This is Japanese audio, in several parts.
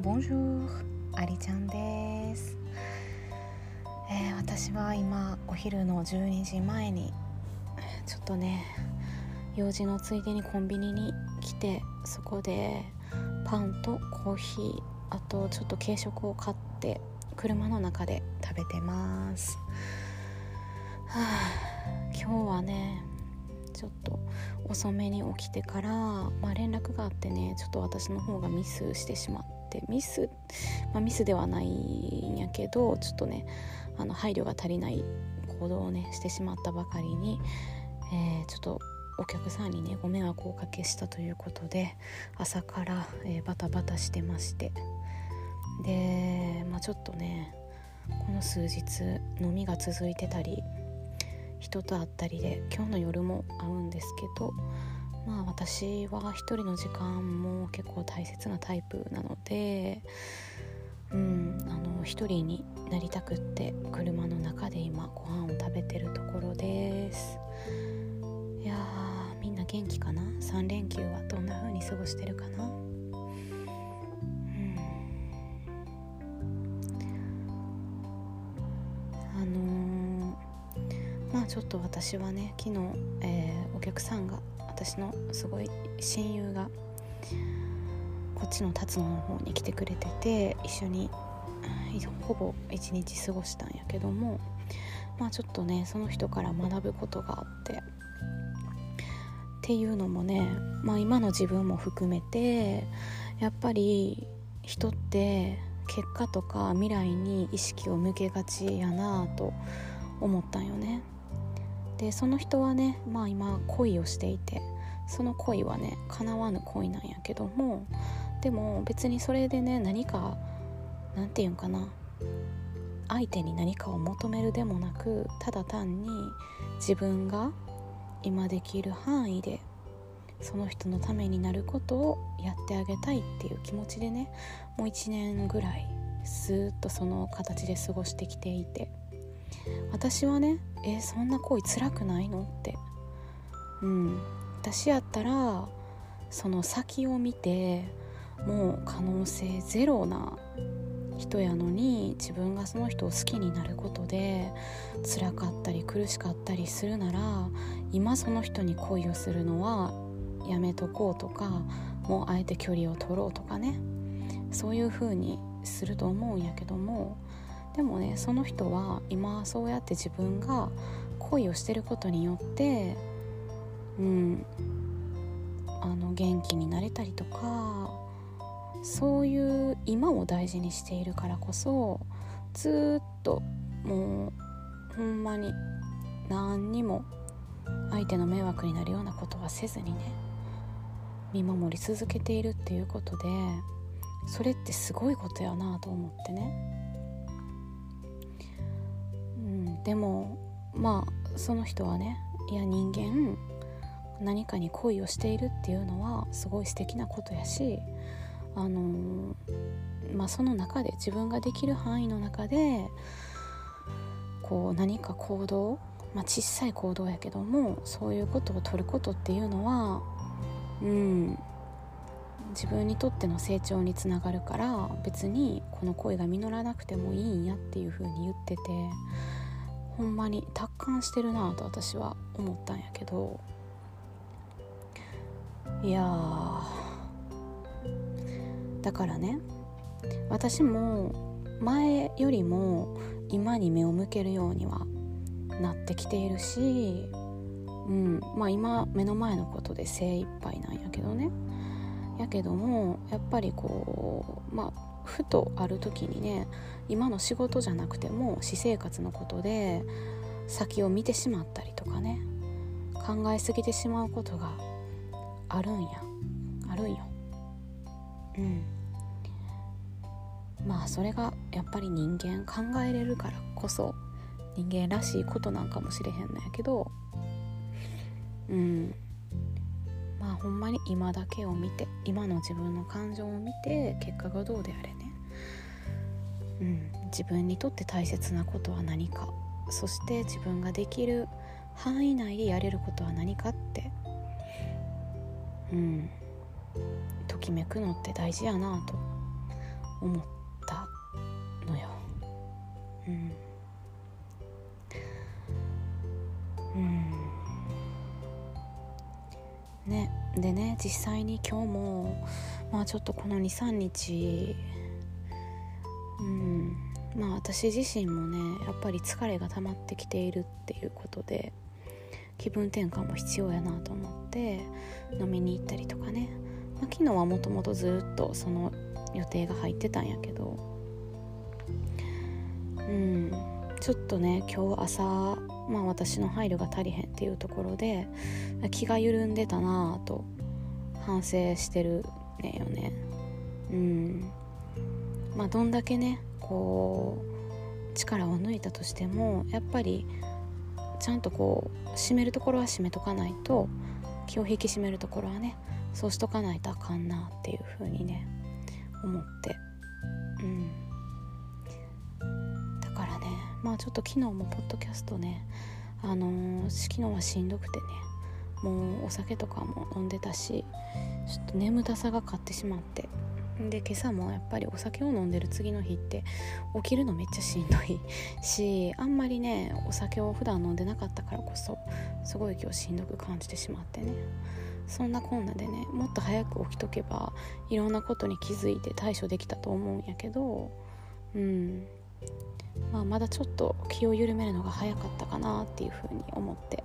ボンジュールありちゃんです、えー、私は今お昼の12時前にちょっとね用事のついでにコンビニに来てそこでパンとコーヒーあとちょっと軽食を買って車の中で食べてます、はあ、今日はねちょっと遅めに起きてから、まあ、連絡があってねちょっと私の方がミスしてしまってミス、まあ、ミスではないんやけどちょっとねあの配慮が足りない行動をねしてしまったばかりに、えー、ちょっとお客さんにねご迷惑をおかけしたということで朝から、えー、バタバタしてまして。で、まあ、ちょっとねこの数日飲みが続いてたり人と会ったりで今日の夜も会うんですけどまあ私は一人の時間も結構大切なタイプなのでうんあの一人になりたくって車の中で今ご飯を食べてるところです。いやみんな元気かな？3連休はどんな風に過ごしてるかな？ちょっと私はね昨日、えー、お客さんが私のすごい親友がこっちの辰野の方に来てくれてて一緒にほぼ一日過ごしたんやけどもまあちょっとねその人から学ぶことがあってっていうのもね、まあ、今の自分も含めてやっぱり人って結果とか未来に意識を向けがちやなと思ったんよね。でその人はねまあ今恋をしていてその恋はね叶わぬ恋なんやけどもでも別にそれでね何か何て言うんかな相手に何かを求めるでもなくただ単に自分が今できる範囲でその人のためになることをやってあげたいっていう気持ちでねもう1年ぐらいスーッとその形で過ごしてきていて。私はねえそんな恋辛くないの？って。うん。私やったらその先を見てもう可能性ゼロな人やのに自分がその人を好きになることで辛かったり苦しかったりするなら今その人に恋をするのはやめとこうとかもうあえて距離を取ろうとかね。そういう風にすると思うんやけどもでもねその人は今そうやって自分が恋をしてることによってうんあの元気になれたりとかそういう今を大事にしているからこそずっともうほんまに何にも相手の迷惑になるようなことはせずにね見守り続けているっていうことでそれってすごいことやなと思ってね。でもまあその人はねいや人間何かに恋をしているっていうのはすごい素敵なことやしあのまあその中で自分ができる範囲の中でこう何か行動、まあ、小さい行動やけどもそういうことを取ることっていうのはうん自分にとっての成長につながるから別にこの恋が実らなくてもいいんやっていうふうに言っててほんまに達観してるなと私は思ったんやけどいやだからね私も前よりも今に目を向けるようにはなってきているし、うんまあ、今目の前のことで精一杯なんやけどね。やけどもやっぱりこうまあふとある時にね今の仕事じゃなくても私生活のことで先を見てしまったりとかね考えすぎてしまうことがあるんや。あるんよ。うん。まあそれがやっぱり人間考えれるからこそ人間らしいことなんかもしれへんのやけど。うん。まあほんまに今だけを見て今の自分の感情を見て結果がどうであれね、うん、自分にとって大切なことは何か。そして自分ができる範囲内でやれることは何かって。うんときめくのって大事やなと思ったね。でね実際に今日もまあちょっとこの23日うん。まあ私自身もねやっぱり疲れが溜まってきているっていうことで気分転換も必要やなと思って飲みに行ったりとかね、まあ、昨日はもともとずっとその予定が入ってたんやけどうん。ちょっとね今日朝まあ私の配慮が足りへんっていうところで気が緩んでたなぁと反省してるねよね。うん。まあどんだけねこう力を抜いたとしてもやっぱりちゃんとこう締めるところは締めとかないと気を引き締めるところはねそうしとかないとあかんなっていう風にね思ってまあちょっと昨日もポッドキャストねあのー、昨日はしんどくてねもうお酒とかも飲んでたしちょっと眠たさが勝ってしまってで今朝もやっぱりお酒を飲んでる次の日って起きるのめっちゃしんどい しあんまりねお酒を普段飲んでなかったからこそすごい今日しんどく感じてしまってね。そんなこんなでねもっと早く起きとけばいろんなことに気づいて対処できたと思うんやけどうん。まあまだちょっと気を緩めるのが早かったかなっていうふうに思って。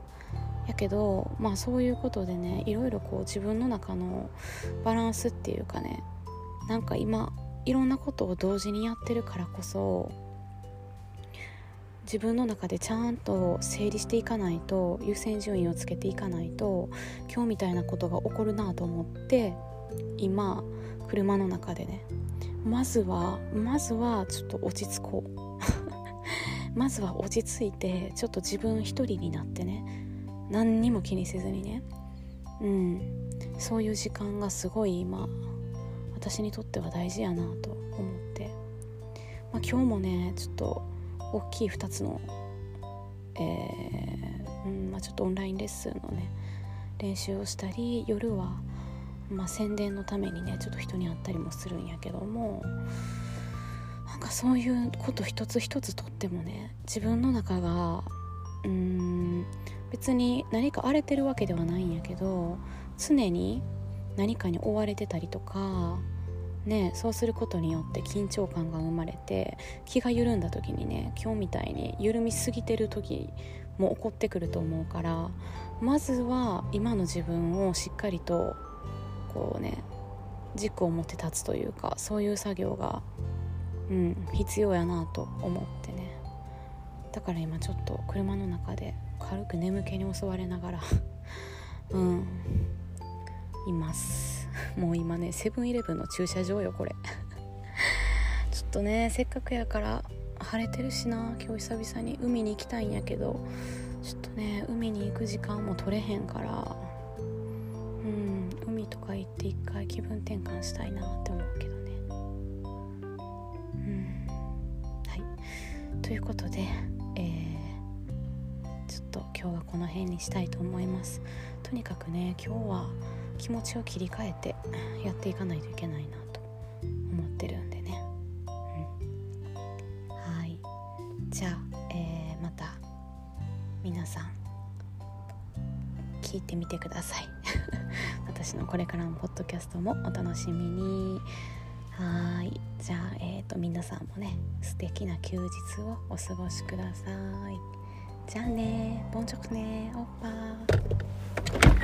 やけどまあそういうことでねいろいろこう自分の中のバランスっていうかねなんか今いろんなことを同時にやってるからこそ自分の中でちゃんと整理していかないと優先順位をつけていかないと今日みたいなことが起こるなと思って今車の中でねまずはまずはちょっと落ち着こう。まずは落ち着いてちょっと自分一人になってね。何にも気にせずにね。うん。そういう時間がすごい今私にとっては大事やなと思って、まあ、今日もねちょっと大きい2つの、えーうんまあ、ちょっとオンラインレッスンのね練習をしたり夜は、まあ、宣伝のためにねちょっと人に会ったりもするんやけどもなんかそういうこと一つ一つとってもね自分の中がうーん別に何か荒れてるわけではないんやけど常に何かに追われてたりとかねそうすることによって緊張感が生まれて気が緩んだ時にね今日みたいに緩みすぎてる時も起こってくると思うからまずは今の自分をしっかりとこうね軸を持って立つというかそういう作業が、うん、必要やなと思ってね。だから今ちょっと車の中で軽く眠気に襲われながら うんいます。もう今ねセブンイレブンの駐車場よこれ。ちょっとねせっかくやから晴れてるしな今日久々に海に行きたいんやけどちょっとね海に行く時間も取れへんからうん。海とか行って一回気分転換したいなって思うけどね。うん。はい。ということでえー、ちょっと今日はこの辺にしたいと思います。とにかくね今日は気持ちを切り替えてやっていかないといけないなと思ってるんでね、うん、はい。じゃあ、えー、また皆さん聞いてみてください。これからのポッドキャストもお楽しみに。はい。じゃあ、えーと、と皆さんもね素敵な休日をお過ごしください。じゃあね。ボンチョクね。おっぱー。